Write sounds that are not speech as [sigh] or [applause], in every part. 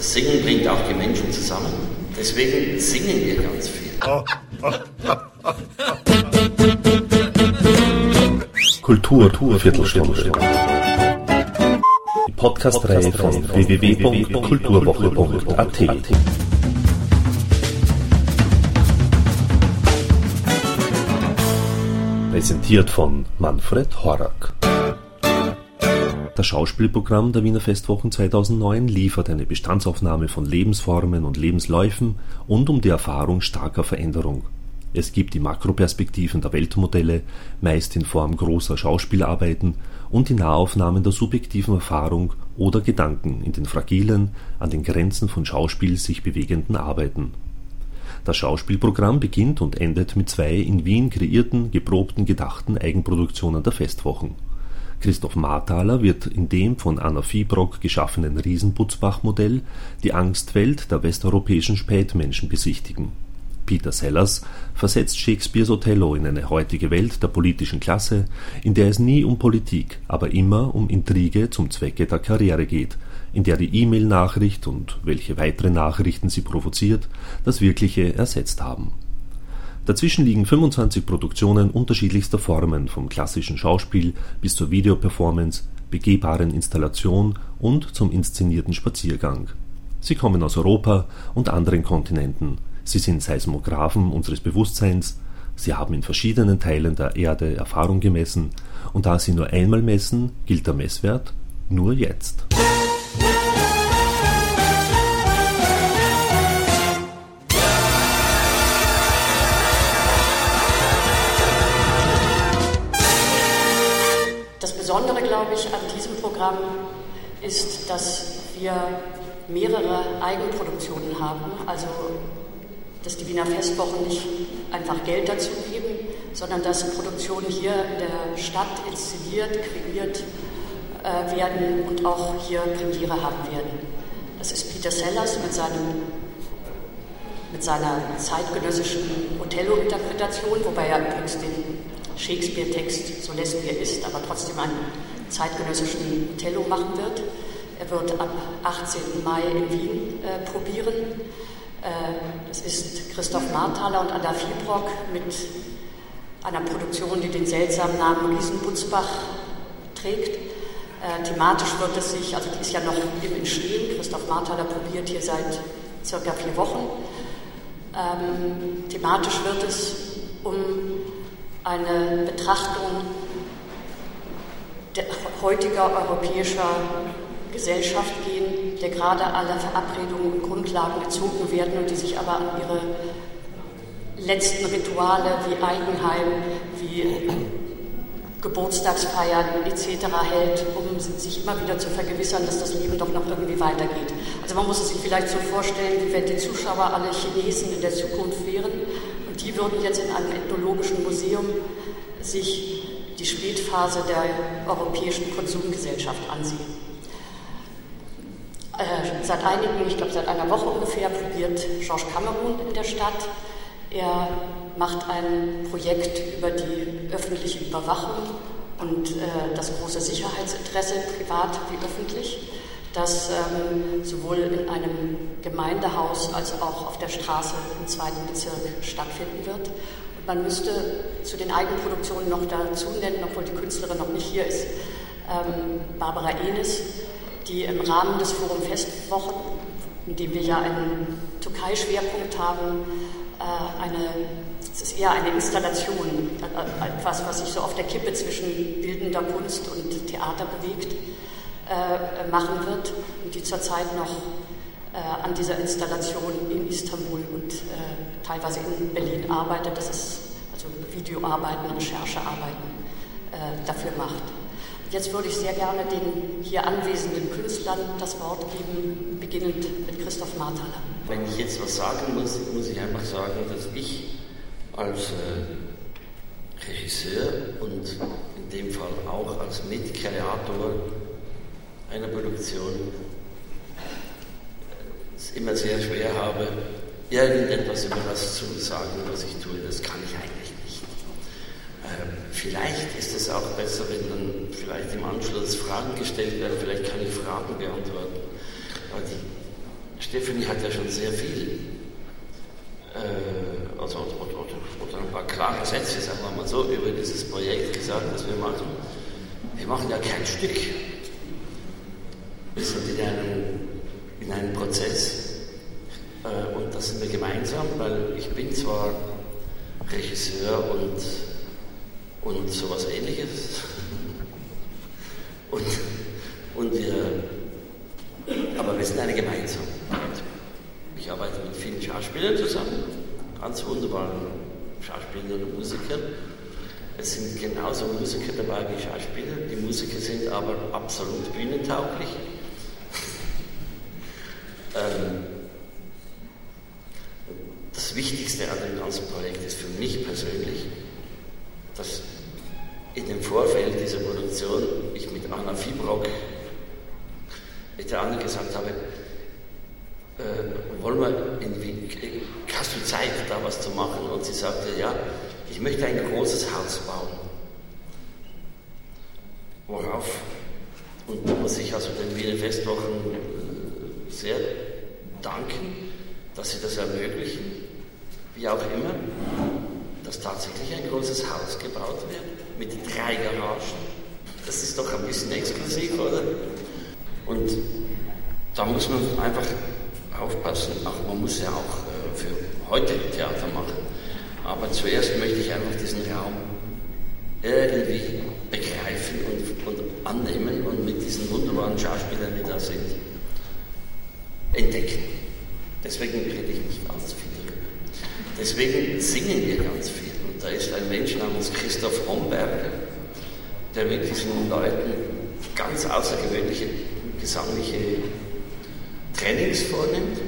Das Singen bringt auch die Menschen zusammen. Deswegen singen wir ganz viel. Kultur, Viertelstunde. Die Podcast-Reihe von www.kulturwoche.at. Präsentiert von Manfred Horak. Das Schauspielprogramm der Wiener Festwochen 2009 liefert eine Bestandsaufnahme von Lebensformen und Lebensläufen und um die Erfahrung starker Veränderung. Es gibt die Makroperspektiven der Weltmodelle, meist in Form großer Schauspielarbeiten, und die Nahaufnahmen der subjektiven Erfahrung oder Gedanken in den fragilen, an den Grenzen von Schauspiel sich bewegenden Arbeiten. Das Schauspielprogramm beginnt und endet mit zwei in Wien kreierten, geprobten, gedachten Eigenproduktionen der Festwochen Christoph Marthaler wird in dem von Anna Fiebrock geschaffenen Riesenbutzbach-Modell die Angstwelt der westeuropäischen Spätmenschen besichtigen. Peter Sellers versetzt Shakespeares Othello in eine heutige Welt der politischen Klasse, in der es nie um Politik, aber immer um Intrige zum Zwecke der Karriere geht, in der die E-Mail-Nachricht und welche weitere Nachrichten sie provoziert, das Wirkliche ersetzt haben Dazwischen liegen 25 Produktionen unterschiedlichster Formen vom klassischen Schauspiel bis zur Videoperformance, begehbaren Installation und zum inszenierten Spaziergang. Sie kommen aus Europa und anderen Kontinenten. Sie sind Seismographen unseres Bewusstseins. Sie haben in verschiedenen Teilen der Erde Erfahrung gemessen. Und da sie nur einmal messen, gilt der Messwert nur jetzt. Glaube ich, an diesem Programm ist, dass wir mehrere Eigenproduktionen haben, also dass die Wiener Festwochen nicht einfach Geld dazu geben, sondern dass Produktionen hier in der Stadt inszeniert, kreiert äh, werden und auch hier Premiere haben werden. Das ist Peter Sellers mit, seinem, mit seiner zeitgenössischen Othello-Interpretation, wobei er übrigens den Shakespeare-Text, so lässt wie er ist, aber trotzdem einen zeitgenössischen Othello machen wird. Er wird ab 18. Mai in Wien äh, probieren. Äh, das ist Christoph Marthaler und Anna Fiebrock mit einer Produktion, die den seltsamen Namen Riesenbutzbach trägt. Äh, thematisch wird es sich, also die ist ja noch im Entstehen, Christoph Marthaler probiert hier seit circa vier Wochen. Ähm, thematisch wird es um eine Betrachtung heutiger europäischer Gesellschaft gehen, der gerade alle Verabredungen und Grundlagen gezogen werden und die sich aber an ihre letzten Rituale wie Eigenheim, wie Geburtstagsfeiern etc. hält, um sich immer wieder zu vergewissern, dass das Leben doch noch irgendwie weitergeht. Also man muss es sich vielleicht so vorstellen, wie wenn die Zuschauer alle Chinesen in der Zukunft wären und die würden jetzt in einem ethnologischen Museum sich die Spätphase der europäischen Konsumgesellschaft ansehen. Äh, seit einigen, ich glaube seit einer Woche ungefähr, probiert Georges Cameron in der Stadt. Er macht ein Projekt über die öffentliche Überwachung und äh, das große Sicherheitsinteresse, privat wie öffentlich, das ähm, sowohl in einem Gemeindehaus als auch auf der Straße im zweiten Bezirk stattfinden wird. Man müsste zu den Eigenproduktionen noch dazu nennen, obwohl die Künstlerin noch nicht hier ist, ähm, Barbara Enes, die im Rahmen des Forum Festwochen, in dem wir ja einen Türkei-Schwerpunkt haben, äh, eine, es ist eher eine Installation, äh, etwas, was sich so auf der Kippe zwischen bildender Kunst und Theater bewegt, äh, machen wird und die zurzeit noch äh, an dieser Installation in Istanbul und äh, teilweise in Berlin arbeitet. Das ist also Videoarbeiten, Recherchearbeiten äh, dafür macht. Jetzt würde ich sehr gerne den hier anwesenden Künstlern das Wort geben, beginnend mit Christoph Marthaler. Wenn ich jetzt was sagen muss, muss ich einfach sagen, dass ich als äh, Regisseur und in dem Fall auch als Mitkreator einer Produktion immer sehr schwer habe, irgendetwas über das zu sagen, was ich tue. Das kann ich eigentlich nicht. Ähm, vielleicht ist es auch besser, wenn dann vielleicht im Anschluss Fragen gestellt werden. Vielleicht kann ich Fragen beantworten. Aber die Stephanie hat ja schon sehr viel, äh, also, oder, ein paar klare Sätze, sagen wir mal so, über dieses Projekt gesagt, das wir machen. Wir machen ja kein Stück. Wir sind in einem, in einem Prozess äh, und das sind wir gemeinsam, weil ich bin zwar Regisseur und, und sowas ähnliches [laughs] und, und wir, aber wir sind eine Gemeinsamkeit. Ich arbeite mit vielen Schauspielern zusammen, ganz wunderbaren Schauspielern und Musikern. Es sind genauso Musiker dabei wie Schauspieler. Die Musiker sind aber absolut bühnentauglich. ähm, das Wichtigste an dem ganzen Projekt ist für mich persönlich, dass in dem Vorfeld dieser Produktion ich mit Anna Fibrock, mit der Anna gesagt habe, äh, wollen wir in, hast du Zeit, da was zu machen? Und sie sagte, ja, ich möchte ein großes Haus bauen. Worauf, und da muss ich also den Wiener Festwochen äh, sehr danken, dass sie das ermöglichen, wie auch immer, dass tatsächlich ein großes Haus gebaut wird mit drei Garagen. Das ist doch ein bisschen exklusiv, oder? Und da muss man einfach aufpassen. Ach, man muss ja auch äh, für heute Theater machen. Aber zuerst möchte ich einfach diesen Raum irgendwie begreifen und, und annehmen und mit diesen wunderbaren Schauspielern, die da sind, entdecken. Deswegen rede ich nicht ganz viel. Deswegen singen wir ganz viel. Und da ist ein Mensch namens Christoph Homberger, der mit diesen Leuten ganz außergewöhnliche gesangliche Trainings vornimmt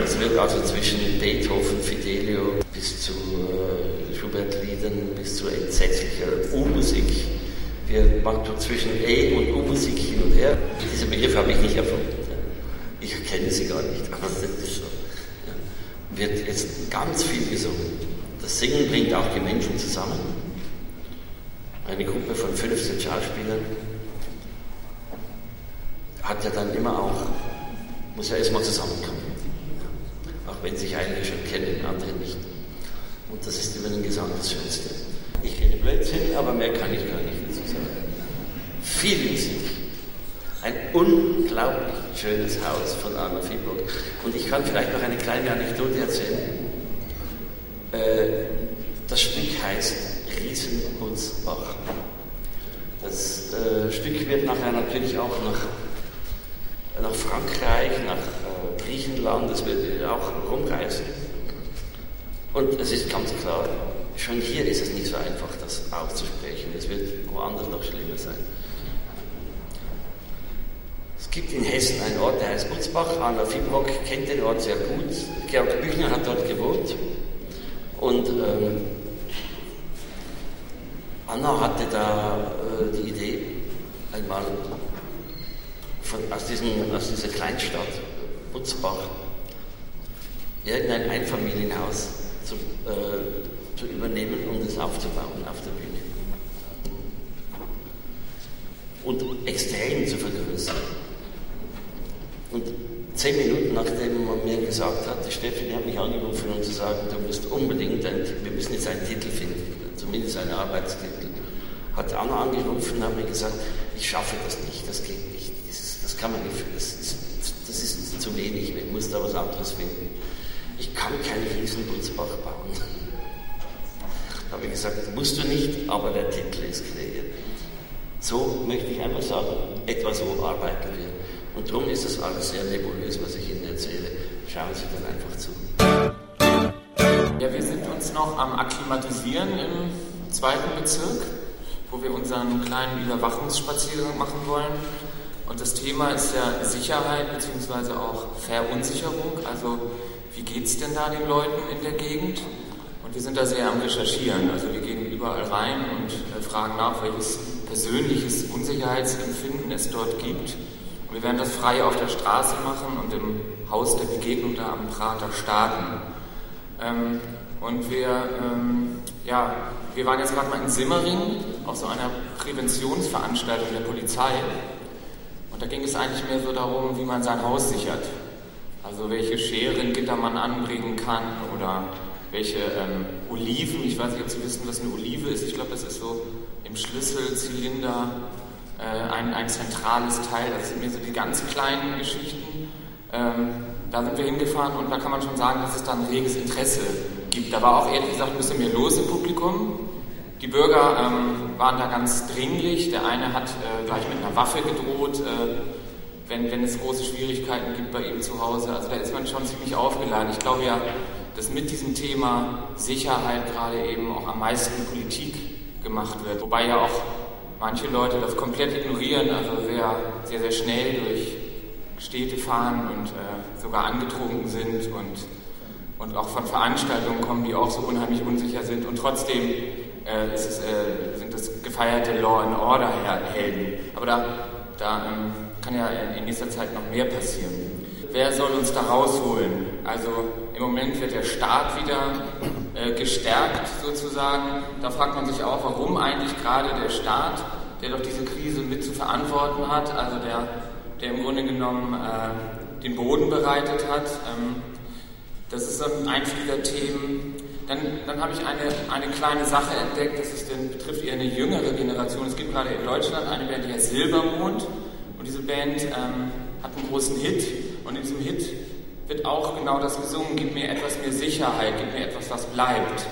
das wird also zwischen Beethoven, Fidelio bis zu äh, Schubert-Liedern, bis zu entsetzlicher U-Musik. Wir machen zwischen E und U-Musik hin und her. Diese Begriff habe ich nicht erfunden. Ich kenne sie gar nicht, aber das ist so. Wird jetzt ganz viel gesungen. Das Singen bringt auch die Menschen zusammen. Eine Gruppe von 15 Schauspielern hat ja dann immer auch, muss ja erstmal zusammenkommen wenn sich einige schon kennen, andere nicht. Und das ist über den Gesang das Schönste. Ich rede Blödsinn, aber mehr kann ich gar nicht dazu sagen. Viel Musik. Ein unglaublich schönes Haus von Anna Fieburg. Und ich kann vielleicht noch eine kleine Anekdote erzählen. Äh, das Stück heißt Riesenbutzbach. Das äh, Stück wird nachher natürlich auch nach, nach Frankreich, nach Griechenland, das wird auch rumreisen. Und es ist ganz klar, schon hier ist es nicht so einfach, das auszusprechen. Es wird woanders noch schlimmer sein. Es gibt in Hessen einen Ort, der heißt Butzbach. Anna Fibrock kennt den Ort sehr gut. Georg Büchner hat dort gewohnt. Und ähm, Anna hatte da äh, die Idee, einmal von, aus, diesen, aus dieser Kleinstadt Butzbach irgendein Einfamilienhaus zu, äh, zu übernehmen und es aufzubauen auf der Bühne. Und extrem zu vergrößern. Und zehn Minuten nachdem man mir gesagt hat, die hat mich angerufen, um zu sagen, du musst unbedingt, ein, wir müssen jetzt einen Titel finden, zumindest einen Arbeitstitel, hat Anna angerufen und hat mir gesagt, ich schaffe das nicht, das geht nicht, das, das kann man nicht, das ist das ist zu wenig, ich muss da was anderes finden. Ich kann keinen Riesenbutzbach bauen. Da [laughs] habe ich gesagt, musst du nicht, aber der Titel ist kreiert. So möchte ich einfach sagen, etwa so arbeiten wir. Und darum ist das alles sehr nebulös, was ich Ihnen erzähle. Schauen Sie dann einfach zu. Ja, wir sind uns noch am Akklimatisieren im zweiten Bezirk, wo wir unseren kleinen Überwachungsspaziergang machen wollen. Und das Thema ist ja Sicherheit bzw. auch Verunsicherung. Also wie geht es denn da den Leuten in der Gegend? Und wir sind da sehr am Recherchieren. Also wir gehen überall rein und äh, fragen nach, welches persönliches Unsicherheitsempfinden es dort gibt. Und wir werden das frei auf der Straße machen und im Haus der Begegnung da am Prater starten. Ähm, und wir, ähm, ja, wir waren jetzt gerade mal in Simmering auf so einer Präventionsveranstaltung der Polizei da ging es eigentlich mehr so darum, wie man sein Haus sichert. Also welche Scheren Gitter man anbringen kann oder welche ähm, Oliven, ich weiß nicht, ob Sie wissen, was eine Olive ist. Ich glaube, das ist so im Schlüsselzylinder äh, ein, ein zentrales Teil. Das sind mir so die ganz kleinen Geschichten. Ähm, da sind wir hingefahren und da kann man schon sagen, dass es da ein reges Interesse gibt. Da war auch ehrlich gesagt ein bisschen mehr los im Publikum. Die Bürger ähm, waren da ganz dringlich. Der eine hat äh, gleich mit einer Waffe gedroht, äh, wenn, wenn es große Schwierigkeiten gibt bei ihm zu Hause. Also da ist man schon ziemlich aufgeladen. Ich glaube ja, dass mit diesem Thema Sicherheit gerade eben auch am meisten Politik gemacht wird. Wobei ja auch manche Leute das komplett ignorieren, also sehr, sehr, sehr schnell durch Städte fahren und äh, sogar angetrunken sind und, und auch von Veranstaltungen kommen, die auch so unheimlich unsicher sind. Und trotzdem äh, es, äh, sind das gefeierte Law and Order Helden. Aber da, da ähm, kann ja in, nächster Zeit noch mehr passieren. Wer soll uns da rausholen? Also im Moment wird der Staat wieder gestärkt sozusagen. Da fragt man sich auch, warum eigentlich gerade der Staat, der doch diese Krise mit zu verantworten hat, also der, der im Grunde genommen äh, den Boden bereitet hat. Ähm, das ist ein einziger Themen. Dann, dann habe ich eine, eine kleine Sache entdeckt, das ist denn, betrifft eher eine jüngere Generation. Es gibt gerade in Deutschland eine Band, die heißt Silbermond. Und diese Band ähm, hat einen großen Hit. Und in diesem Hit wird auch genau das gesungen, gib mir etwas mehr Sicherheit, gib mir etwas, was bleibt.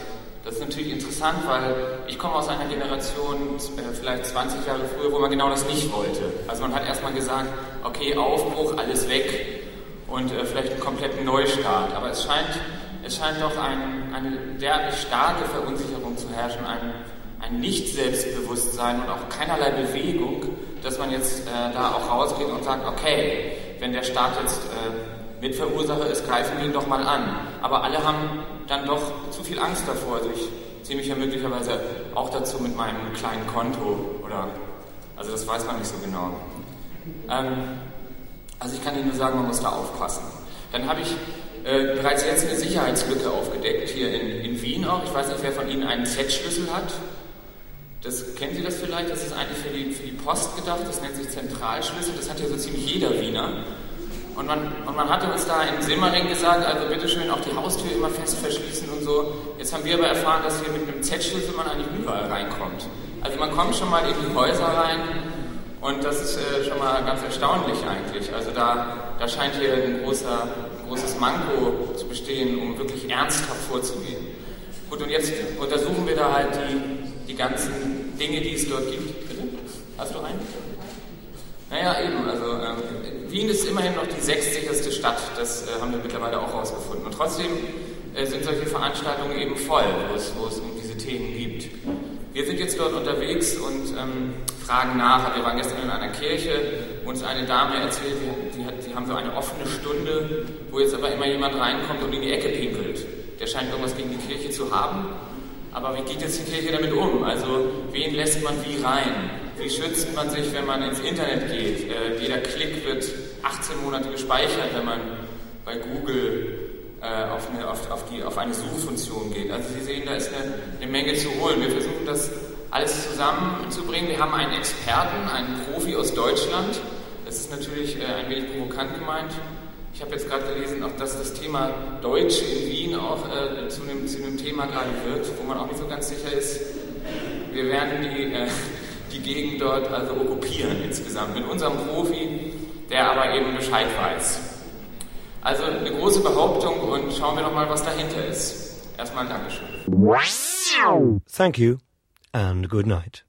Das ist natürlich interessant, weil ich komme aus einer Generation, äh, vielleicht 20 Jahre früher, wo man genau das nicht wollte. Also man hat erstmal gesagt, okay, Aufbruch, alles weg und äh, vielleicht einen kompletten Neustart. Aber es scheint, es scheint doch ein, eine derartig starke Verunsicherung zu herrschen, ein, ein Nicht-Selbstbewusstsein und auch keinerlei Bewegung, dass man jetzt äh, da auch rausgeht und sagt, okay, wenn der Staat jetzt äh, Mitverursacher ist, greifen wir ihn doch mal an. Aber alle haben dann doch zu viel Angst davor. Also ich ziehe mich ja möglicherweise auch dazu mit meinem kleinen Konto oder, also das weiß man nicht so genau. Ähm, also ich kann Ihnen nur sagen, man muss da aufpassen. Dann habe ich äh, bereits jetzt eine Sicherheitslücke aufgedeckt, hier in, in Wien auch. Ich weiß nicht, wer von Ihnen einen Z-Schlüssel hat. Das, kennen Sie das vielleicht? Das ist eigentlich für die, für die Post gedacht, das nennt sich Zentralschlüssel, das hat ja so ziemlich jeder Wiener. Und man, und man hatte uns da in Simmering gesagt, also bitteschön auch die Haustür immer fest verschließen und so. Jetzt haben wir aber erfahren, dass hier mit einem Z-Schlüssel man eigentlich überall reinkommt. Also man kommt schon mal in die Häuser rein und das ist äh, schon mal ganz erstaunlich eigentlich. Also da, da scheint hier ein, großer, ein großes Manko zu bestehen, um wirklich ernsthaft vorzugehen. Gut, und jetzt untersuchen wir da halt die, die ganzen Dinge, die es dort gibt. Bitte? Hast du einen? Naja, eben, also ähm, Wien ist immerhin noch die sechstsicherste Stadt, das äh, haben wir mittlerweile auch herausgefunden. Und trotzdem äh, sind solche Veranstaltungen eben voll, wo es, wo es um diese Themen gibt. Wir sind jetzt dort unterwegs und ähm, fragen nach. Wir waren gestern in einer Kirche, wo uns eine Dame erzählt, sie, hat, sie haben so eine offene Stunde, wo jetzt aber immer jemand reinkommt und in die Ecke pinkelt. Der scheint irgendwas gegen die Kirche zu haben. Aber wie geht jetzt die Kirche damit um? Also wen lässt man wie rein? Wie schützt man sich, wenn man ins Internet geht? Äh, jeder Klick wird 18 Monate gespeichert, wenn man bei Google äh, auf, eine, auf, auf, die, auf eine Suchfunktion geht. Also Sie sehen, da ist eine, eine Menge zu holen. Wir versuchen das alles zusammenzubringen. Wir haben einen Experten, einen Profi aus Deutschland. Das ist natürlich äh, ein wenig provokant gemeint. Ich habe jetzt gerade gelesen, auch dass das Thema Deutsch in Wien auch äh, zu, einem, Thema gerade wird, wo man auch nicht so ganz sicher ist. Wir werden die, äh, die Gegend dort also okkupieren insgesamt mit unserem Profi, der aber eben Bescheid weiß. Also eine große Behauptung und schauen wir noch mal, was dahinter ist. Erstmal ein Dankeschön. Thank you and good night.